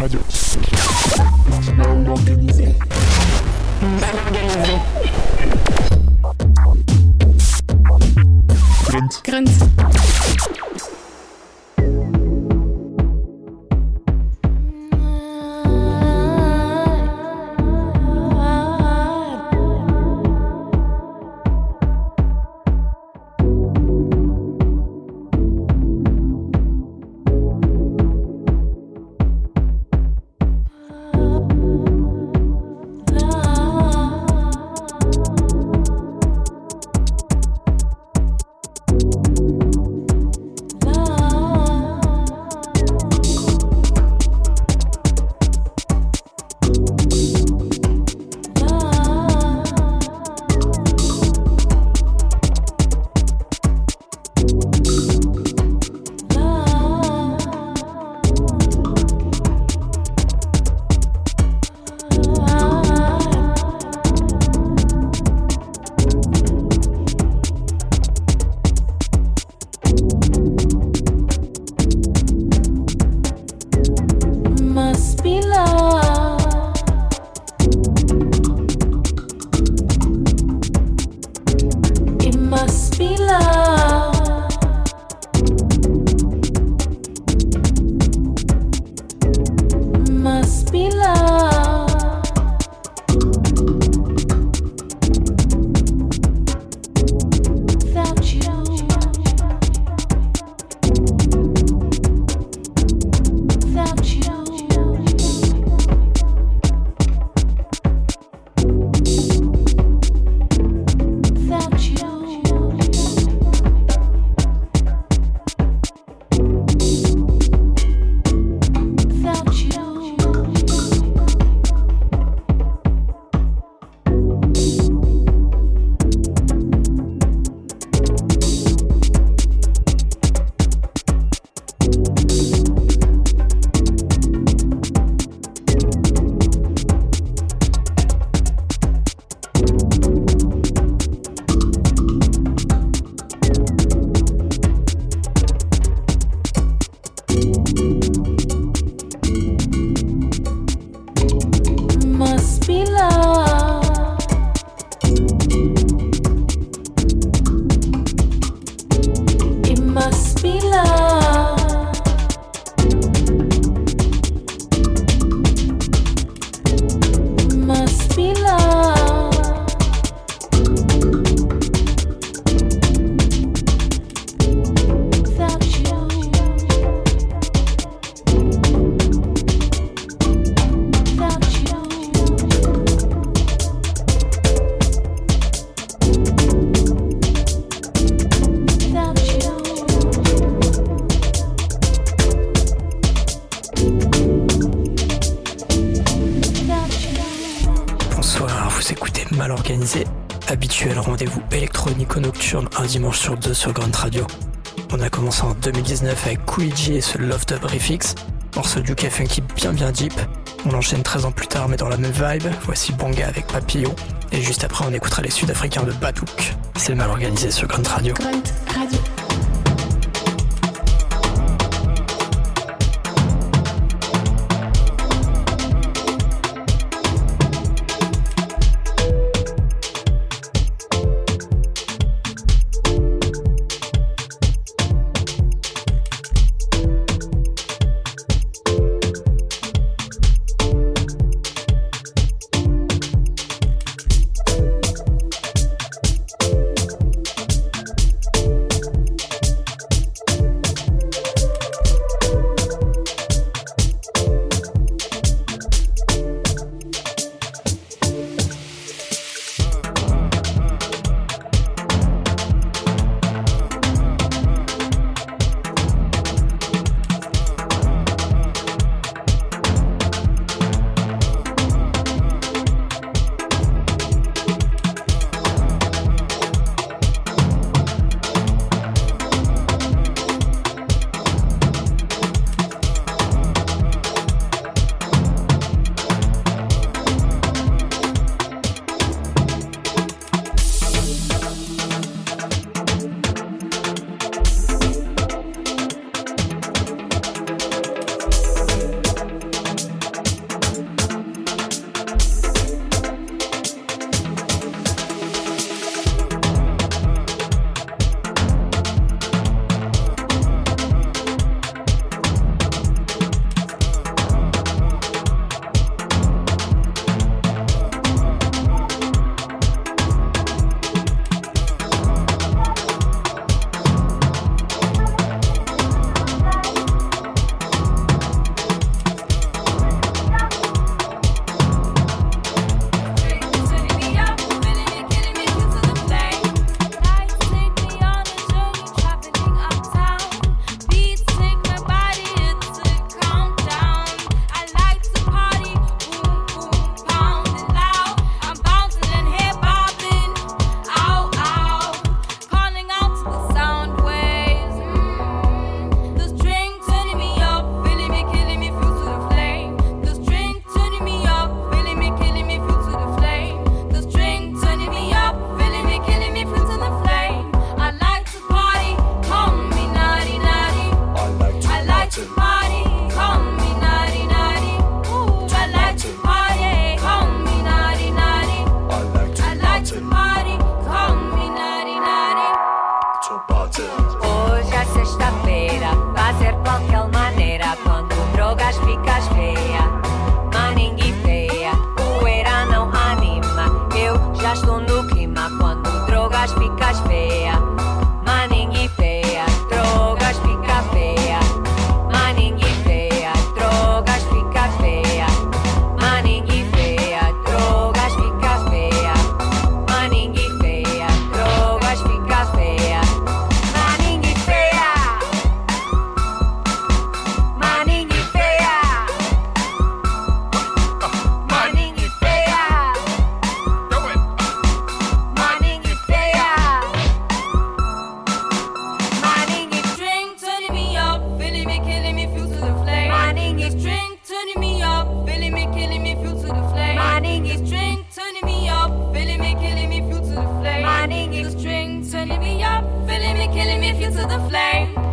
Radio. Sur Grunt Radio. On a commencé en 2019 avec Kuiji et ce Love Dub Refix, morceau du funky bien bien deep. On enchaîne 13 ans plus tard mais dans la même vibe, voici Bonga avec Papillon, et juste après on écoutera les Sud-Africains de Badouk. C'est Mal Organisé sur Grunt Radio. Grunt Radio. feeling me, killing me, fuel to the flame. Mining is drink, turning me up. Feeling me, killing me, fuel to the flame. Mining is drink, turning me up. Feeling me, killing me, fuel to the flame. Mining is drink, turning me up. Feeling me, killing me, fuel to the flame.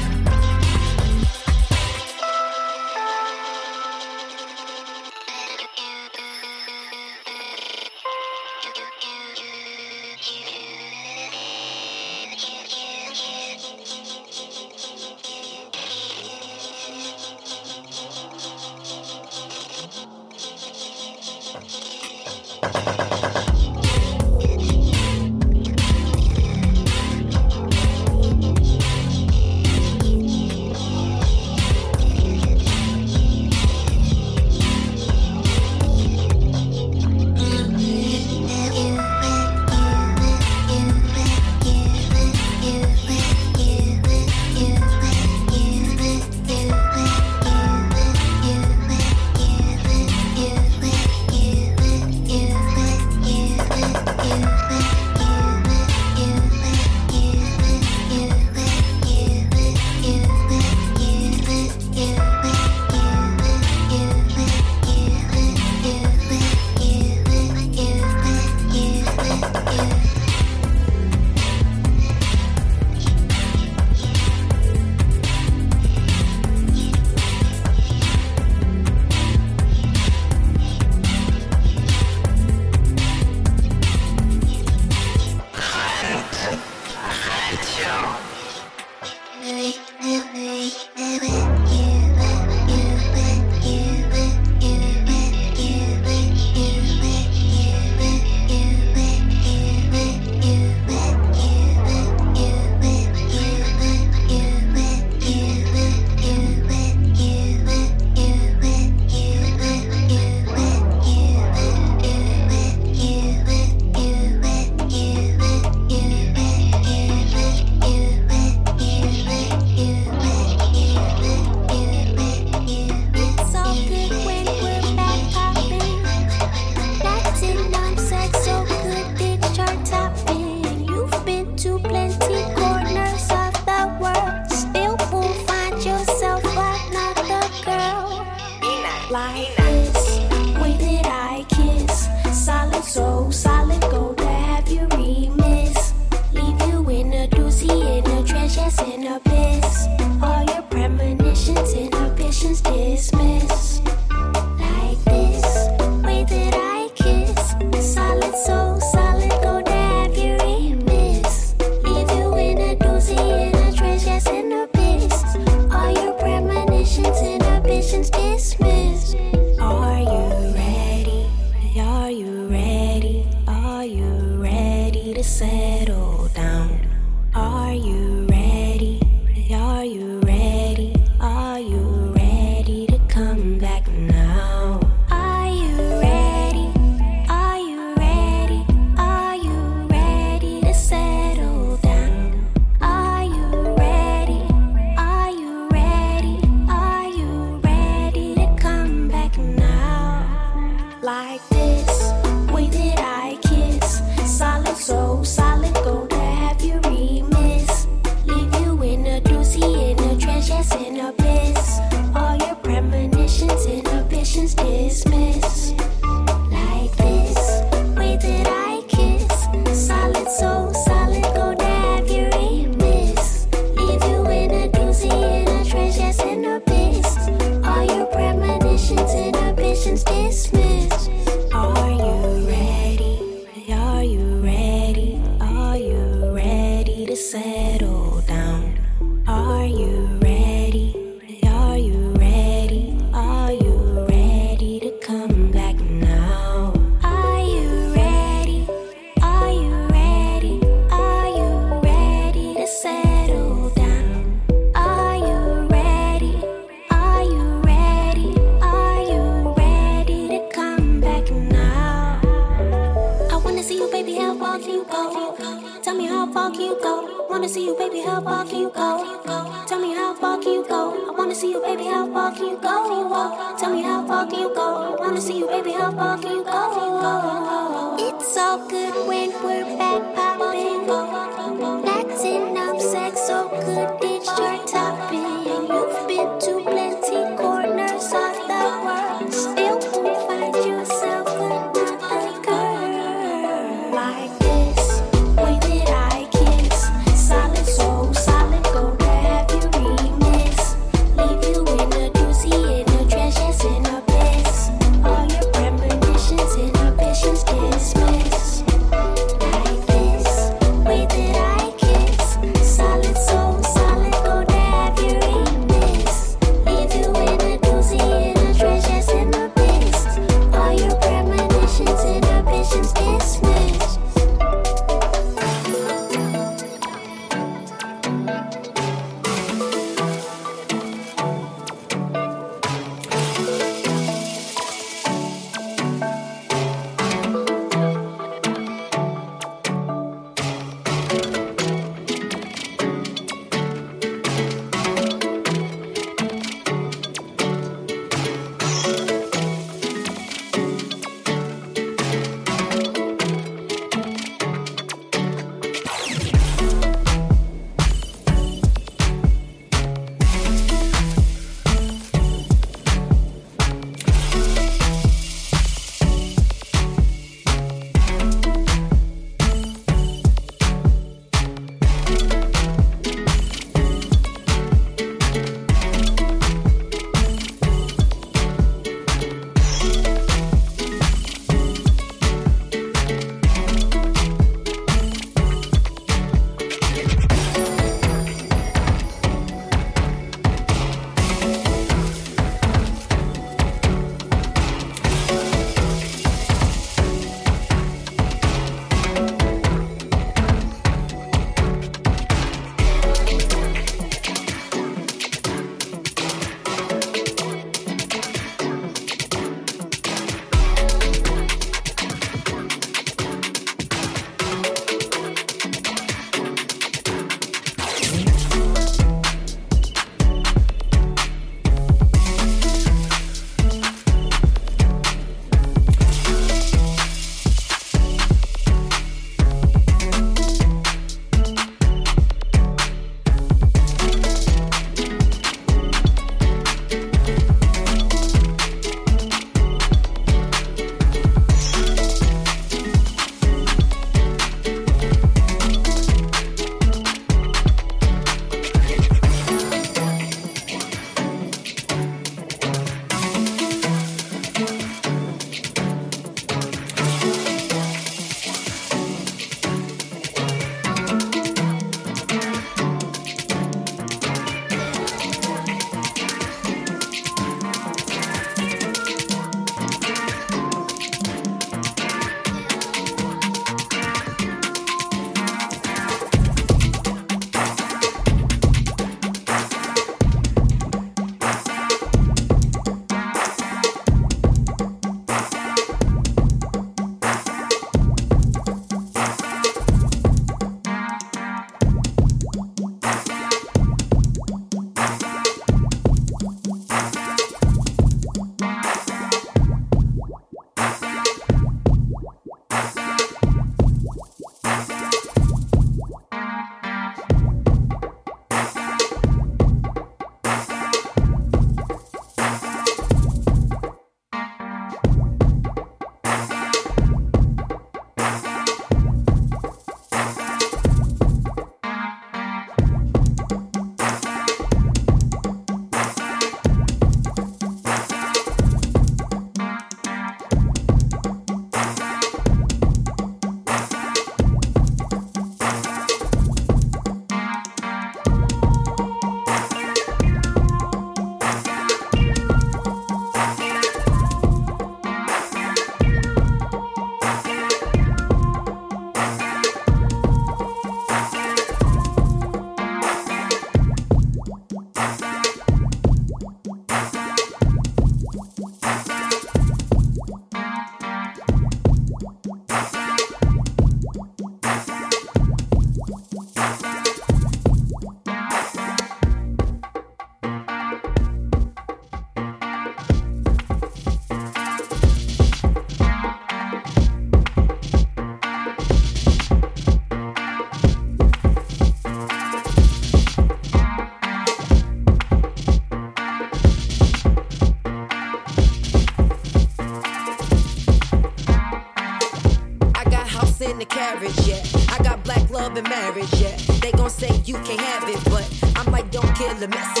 le merci.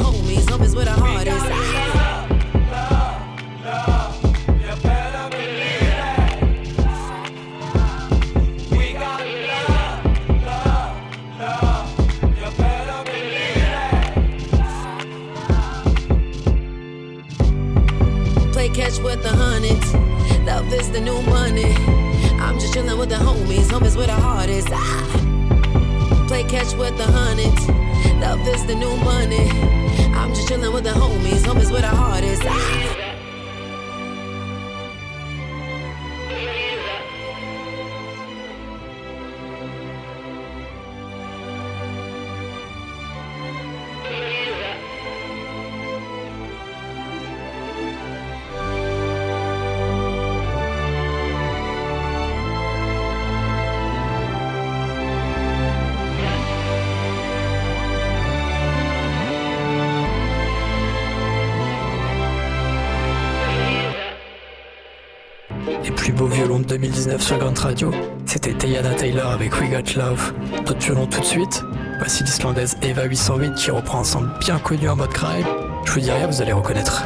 homies. homies with a heart. Vagrant Radio, c'était Teyana Taylor avec We Got Love. Notre violon tout de suite, voici l'Islandaise Eva 808 qui reprend un ensemble bien connu en mode crime. Je vous dis rien, vous allez reconnaître.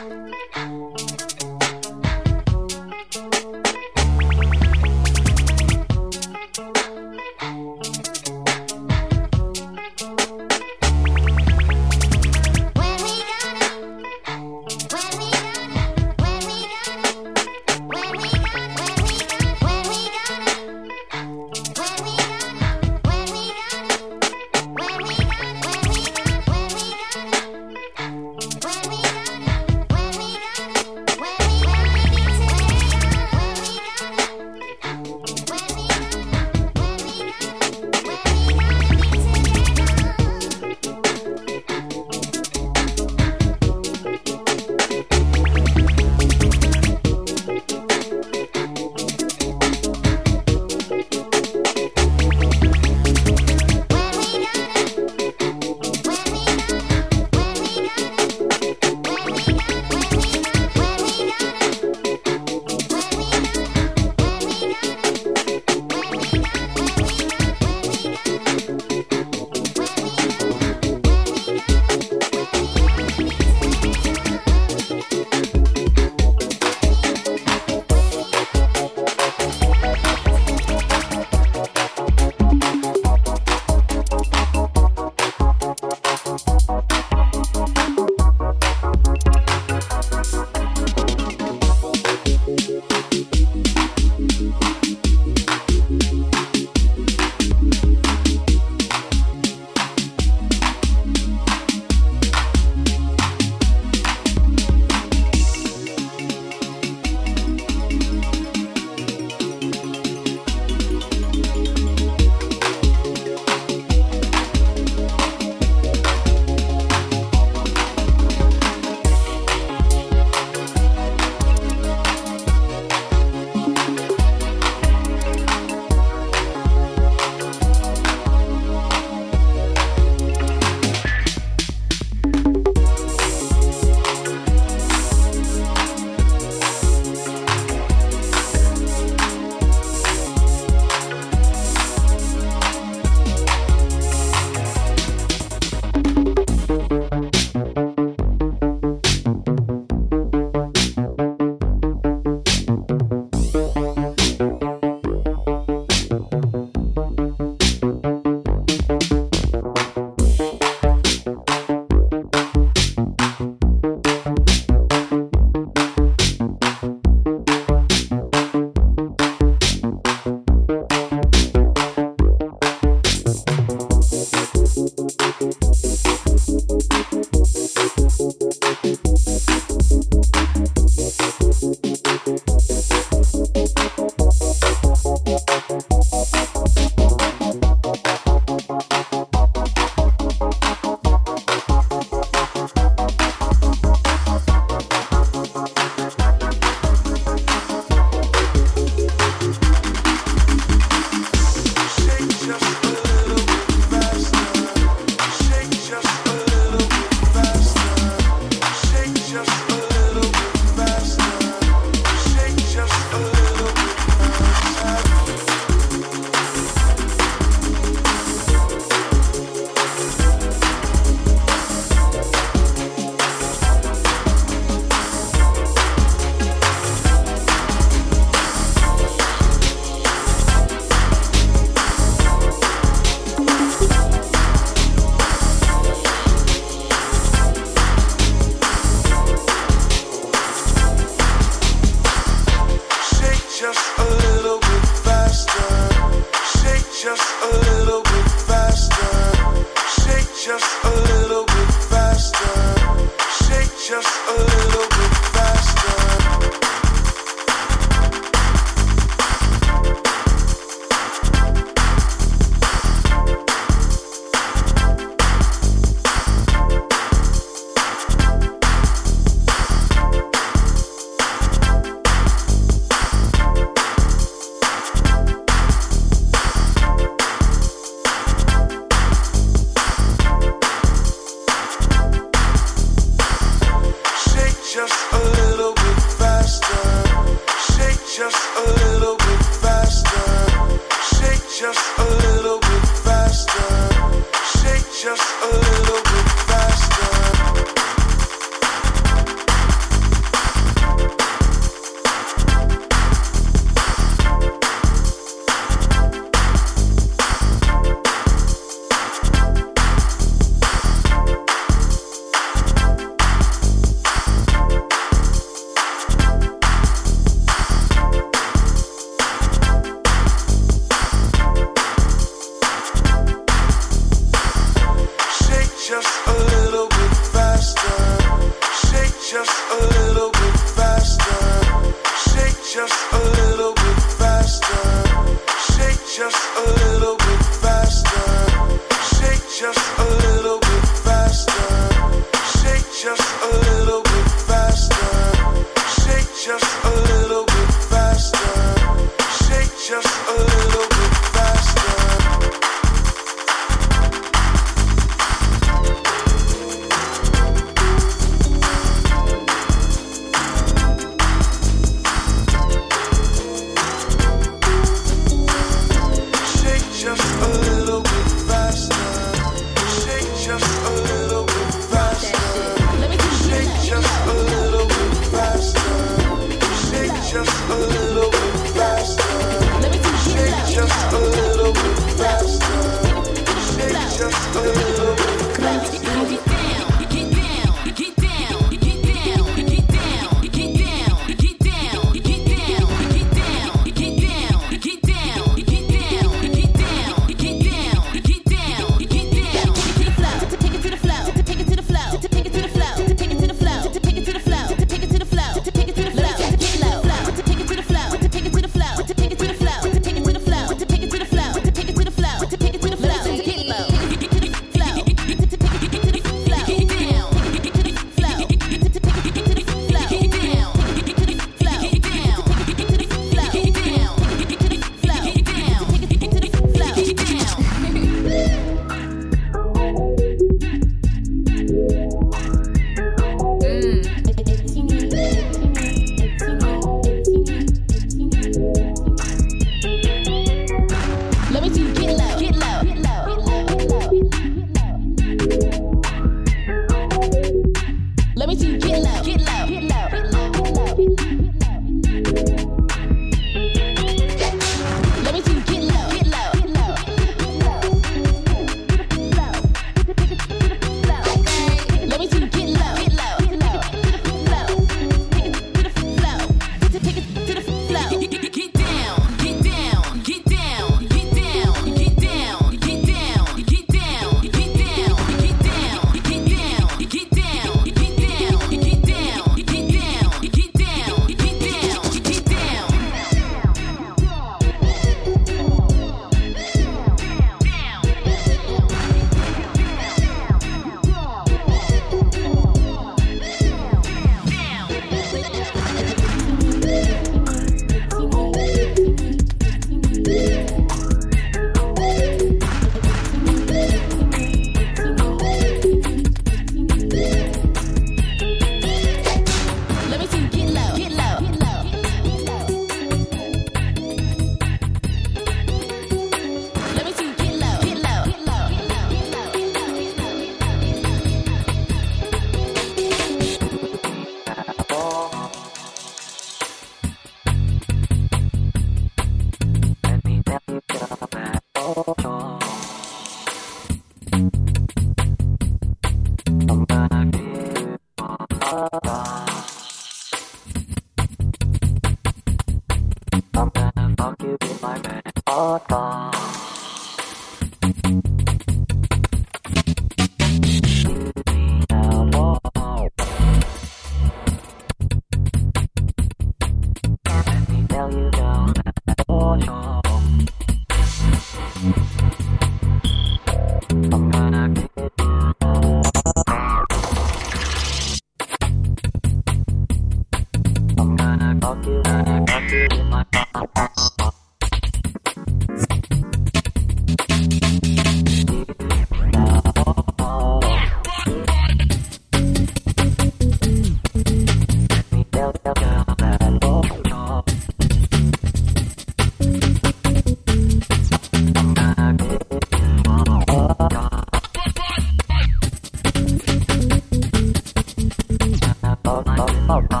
二八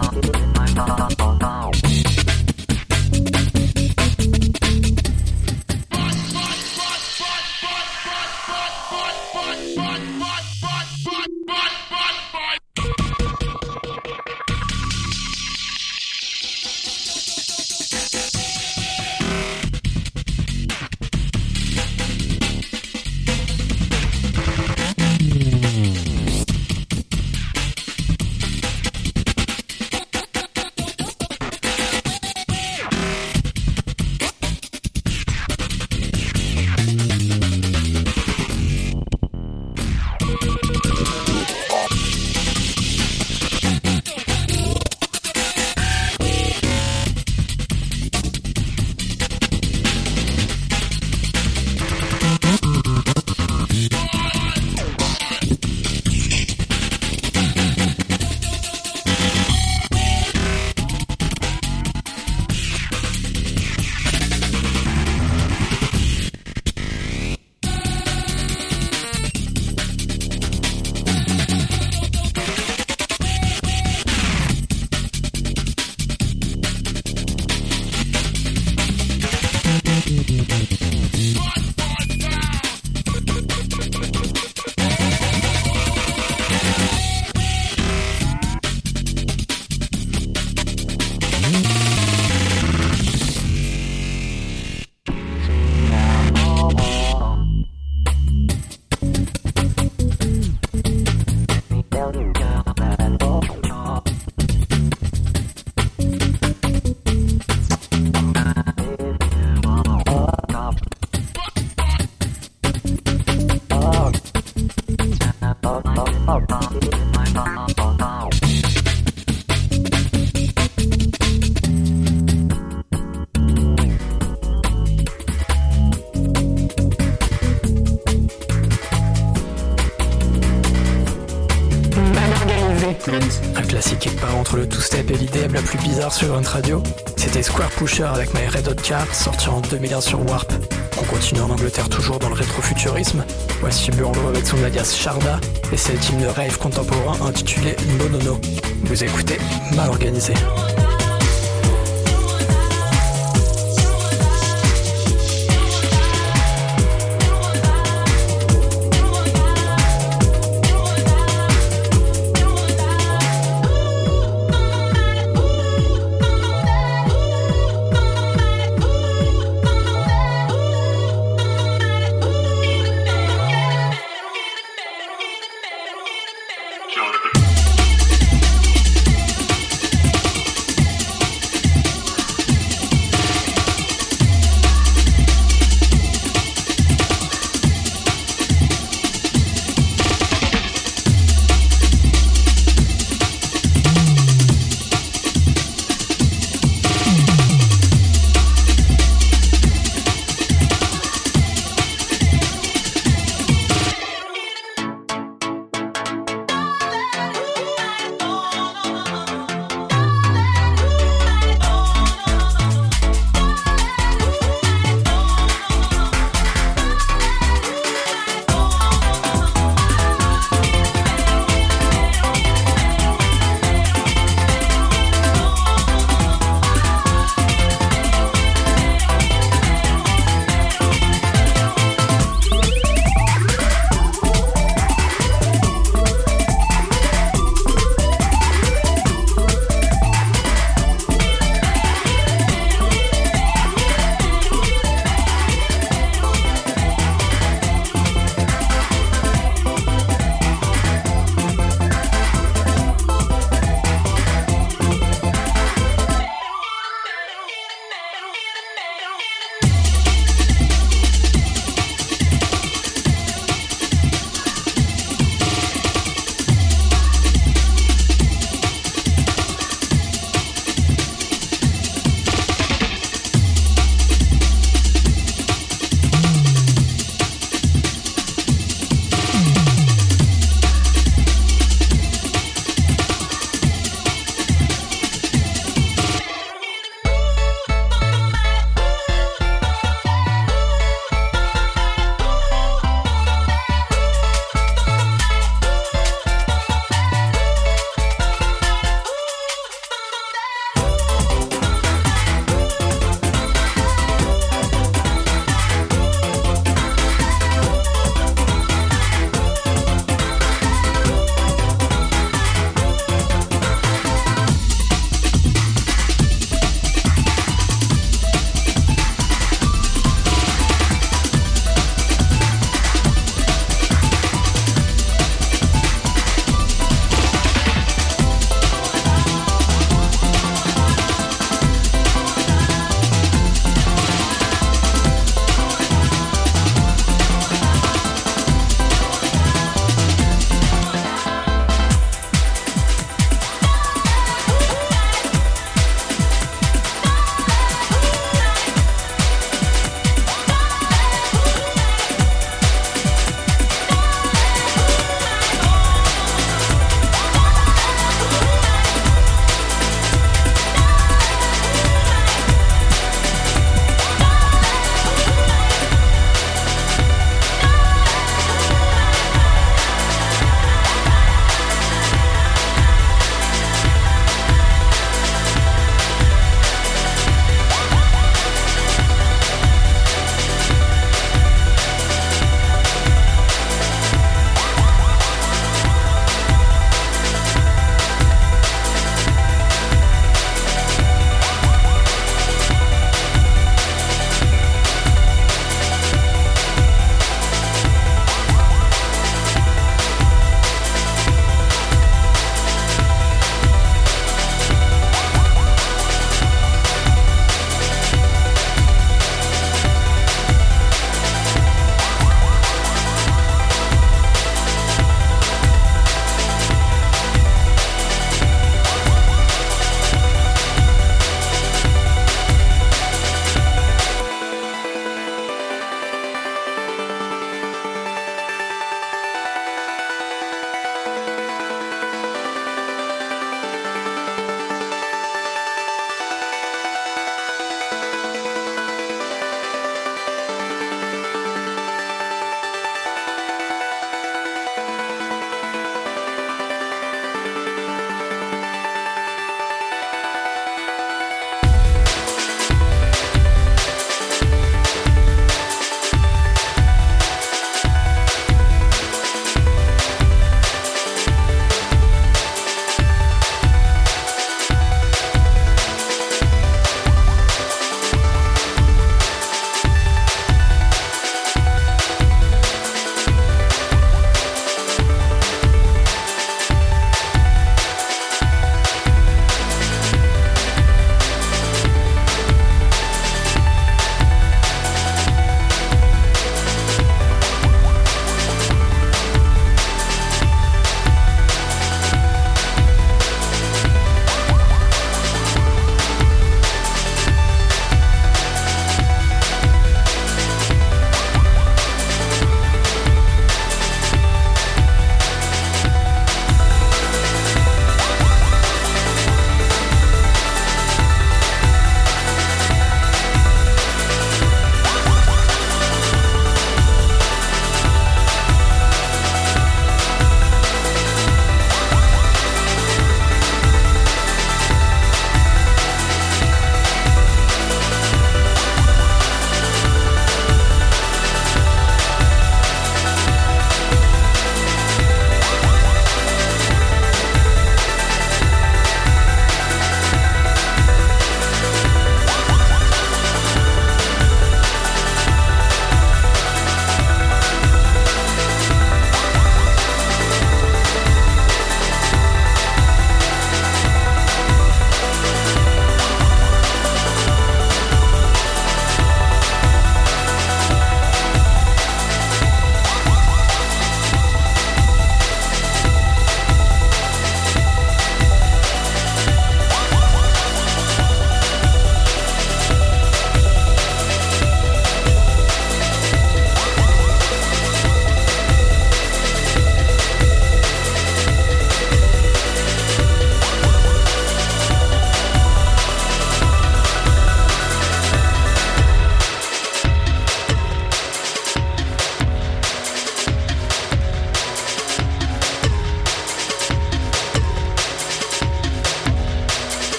C'était Square Pusher avec My Red Hot Car, sorti en 2001 sur Warp. On continue en Angleterre toujours dans le rétrofuturisme. Voici Burlo avec son alias Sharda et cet hymne de rave contemporain intitulé No No No. Vous écoutez Mal Organisé.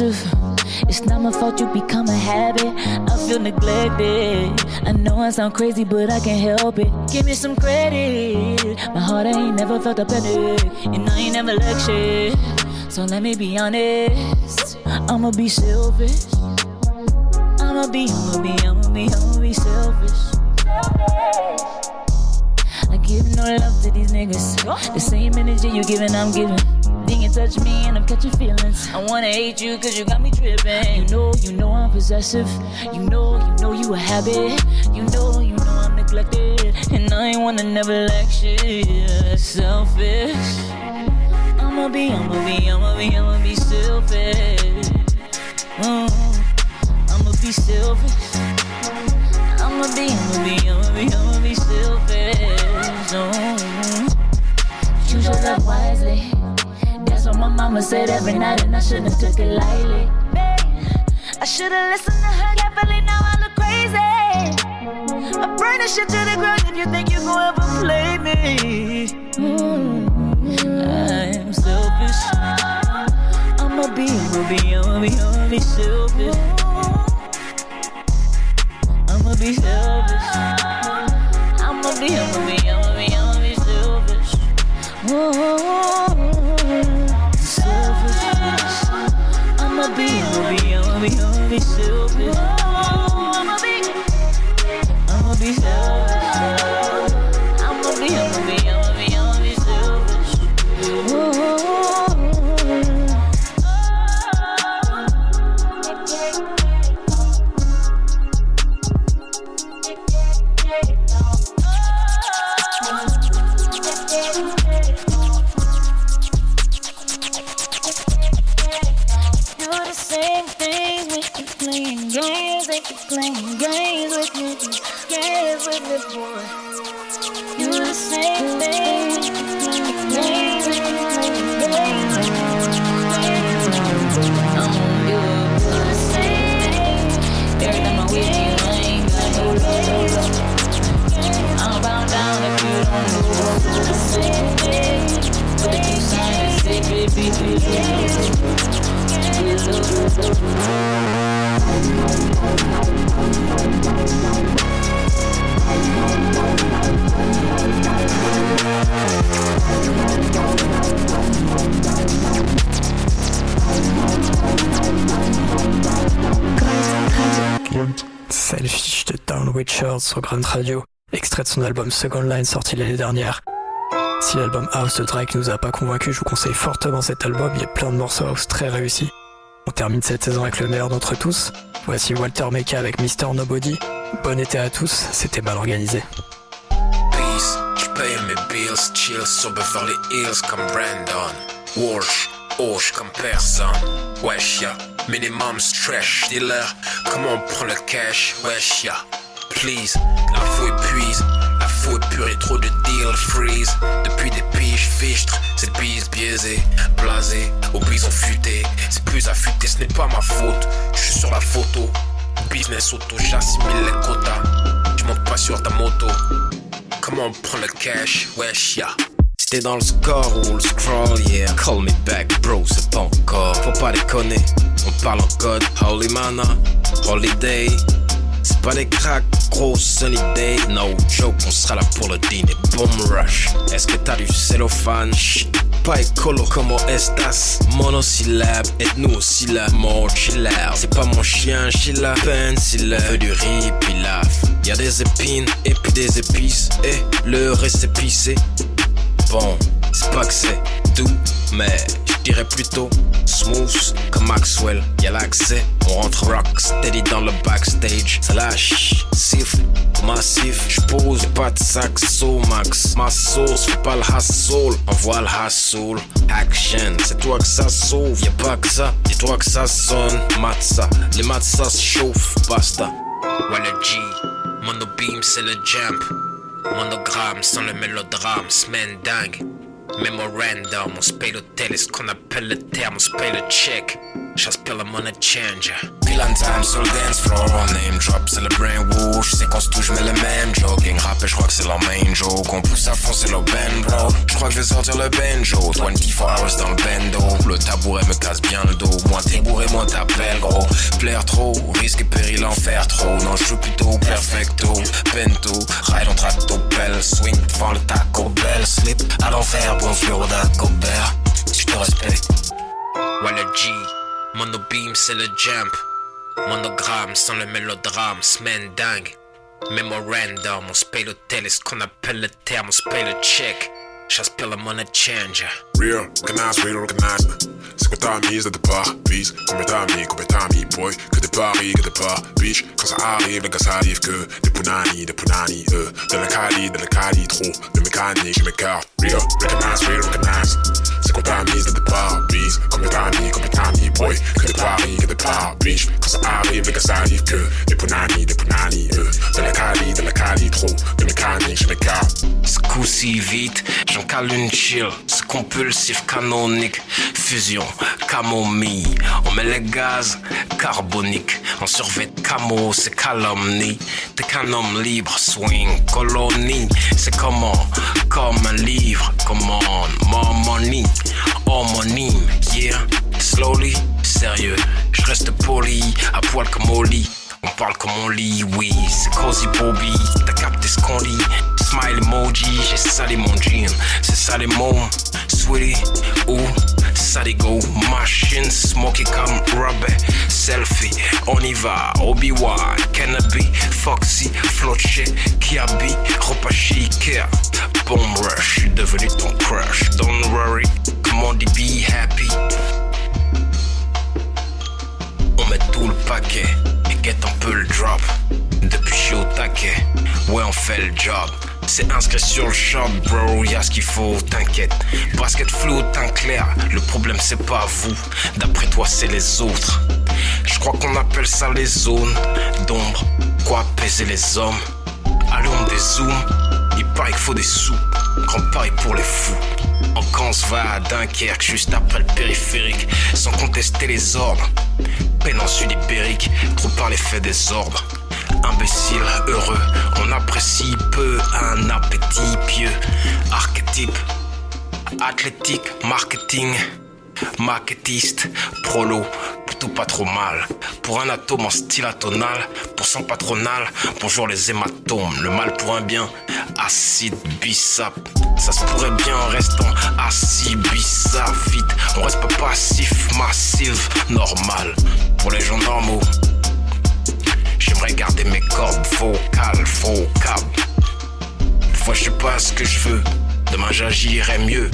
I'm. It's not my fault you become a habit. I feel neglected. I know I sound crazy, but I can't help it. Give me some credit. My heart ain't never felt a panic, and I ain't never lectured. So let me be honest. I'ma be selfish. I'ma be, I'ma be, I'ma be, I'ma be selfish. I give no love to these niggas. The same energy you giving, I'm giving. Touch me and I'm catching feelings. I wanna hate you cause you got me tripping. You know, you know I'm possessive. You know, you know you a habit. You know, you know I'm neglected. And I ain't wanna never lecture. Yeah, selfish. I'ma be, I'ma be, I'ma be, I'ma be selfish. Mm, I'ma be selfish. I'ma be, I'ma be, I'ma be, I'ma be selfish. Mm. Mama said every night, and I shouldn't took it lightly. I should've listened to her carefully. Now I look crazy. I burn the shit to the ground if you think you gon' ever play me. Mm. I am selfish. I'ma be, I'ma be, I'ma be, be selfish. I'ma be selfish. I'ma be, I'ma be, I'ma be, I'ma be selfish. Ooh, I'ma be, I'ma be, I'ma be, I'ma be selfish. Richards sur Grand Radio, extrait de son album Second Line sorti l'année dernière. Si l'album House de Drake nous a pas convaincus, je vous conseille fortement cet album, il y a plein de morceaux house très réussis. On termine cette saison avec le meilleur d'entre tous. Voici Walter Meka avec Mr. Nobody. Bon été à tous, c'était mal organisé. Peace, j'paye mes bills, chill Hills comme Brandon. Walsh, comme personne. Wesh ya, minimum. Dealer, comment on prend le cash? Wesh ya, please, la fou épuise. La fou épurée, trop de deal freeze. Depuis des piges fichtres, cette bise biaisée, blasée, au bison futé. C'est plus affûté, ce n'est pas ma faute. Je suis sur la photo. Business auto, j'assimile les quotas. Je monte pas sur ta moto. Comment on prend le cash? Wesh ya. Si t'es dans le score ou le scroll, yeah. Call me back, bro, c'est pas encore. Faut pas déconner, on parle en code. Holy mana, holiday. C'est pas des cracks, gros sunny day. No joke, on sera là pour le dîner. Bomb rush. Est-ce que t'as du cellophane? Chut, pas écolo, comment estas? Monosyllabe, êtes-nous aussi là. Mon chillard, c'est pas mon chien, chilla. Pencil, veut du riz, pilaf. Y'a des épines et puis des épices. Et le récépissé. Bon, c'est pas que c'est doux, mais je dirais plutôt smooth comme Maxwell. Y'a l'accès, on rentre rock steady dans le backstage. Ça lâche, siffle, massif. J'pose pas de saxo max. Ma sauce, fais pas le hustle. Envoie le hustle. Action, c'est toi que ça sauve. Y'a pas que ça, dis-toi que ça sonne. Matza, les matzas se chauffent, basta. Voilà G, monobeam c'est le jump. Monogramme sans le mélodrame, semaine dingue. Memorandum, on se paye l'hôtel et ce qu'on appelle le terme, on se paye le check. J'aspire le money changer. Villain time sur le dance floor, on name drop, c'est le brain whoosh. C'est qu'on se touche, mais le même jogging rap et je crois que c'est leur main joke. On pousse à fond, c'est leur band, bro. Je crois que je vais sortir le banjo. 24 hours dans le bando. Le tabouret me casse bien le dos. Moins t'es bourré, moins t'appelles, gros. Plaire trop, risque et péril en faire trop. Non, je joue plutôt perfecto. Bento, ride en tractopelle. Swing devant le taco bell. Slip à l'envers, bon fleur d'Acobert. Je te respecte. Voilà G, monobeam c'est le jump. Monogramme sans le mélodrame, semaine dingue. Memorandum, on se paye l'hôtel et ce qu'on appelle le terme, on se paye le check. J'aspire le money changer. Real, recognize, real, recognize. C'est quoi ta mise de départ, bis Combien t'as mis, combien t'as mis, boy? Que des paris, que des pas, bitch. Quand ça arrive, les gars, arrive que Des punani, des punani, euh. De la cali, de la cali, trop. De mécanique, je m'écarte Real, recognize, real, recognize. C'est quoi ta mise de départ, bis Combien t'as mis, combien t'as mis, boy? Que des paris, que des pas, bitch. Quand ça arrive, les gars, arrive que Des punani, des punani, euh. De la cali, de la cali, trop. De mécanique, je m'écarte Ce coup si vite, j'en cale une chill. Ce canonique, fusion, camomille. On met les gaz carboniques. En survêt camo, c'est calomnie. T'es qu'un homme libre, swing, colonie. C'est comment, comme un livre, commande, more money, homonyme, yeah. Slowly, sérieux, je reste poli, à poil comme au lit. On parle comme on lit, oui, c'est Cozy Bobby, t'as capté ce qu'on lit. Smile emoji, j'ai salé mon jean, c'est ça Sweetie, les go. Machine, smoky comme rubber. Selfie, on y va. Obi-Wan, Kenobi, Foxy, Flotché, Kiabi, repas chic. Bomb rush, devenu ton crush. Don't worry, come on, be happy. On met tout le paquet et get un peu le drop. Depuis je suis au taquet, ouais on fait le job. C'est inscrit sur le shop, bro, y'a ce qu'il faut, t'inquiète. Basket flou, teint clair, le problème c'est pas vous, d'après toi c'est les autres. Je crois qu'on appelle ça les zones d'ombre, quoi apaiser les hommes? Allez on dézoome, il paraît qu'il faut des sous, grand pareil pour les fous. En camp se va à Dunkerque, juste après le périphérique, sans contester les ordres. Sud ibérique, trop par l'effet des ordres. Imbécile, heureux, on apprécie peu un appétit pieux. Archétype, athlétique, marketing, marketiste, prolo, plutôt pas trop mal. Pour un atome en style atonal, pour son patronal, bonjour les hématomes. Le mal pour un bien, acide bissap. Ça se pourrait bien en restant assis, bissap, vite. On reste pas passif, massif, normal. Pour les gens normaux, Garder mes cordes vocales, vocales. Des fois je sais pas ce que je veux, demain j'agirai mieux.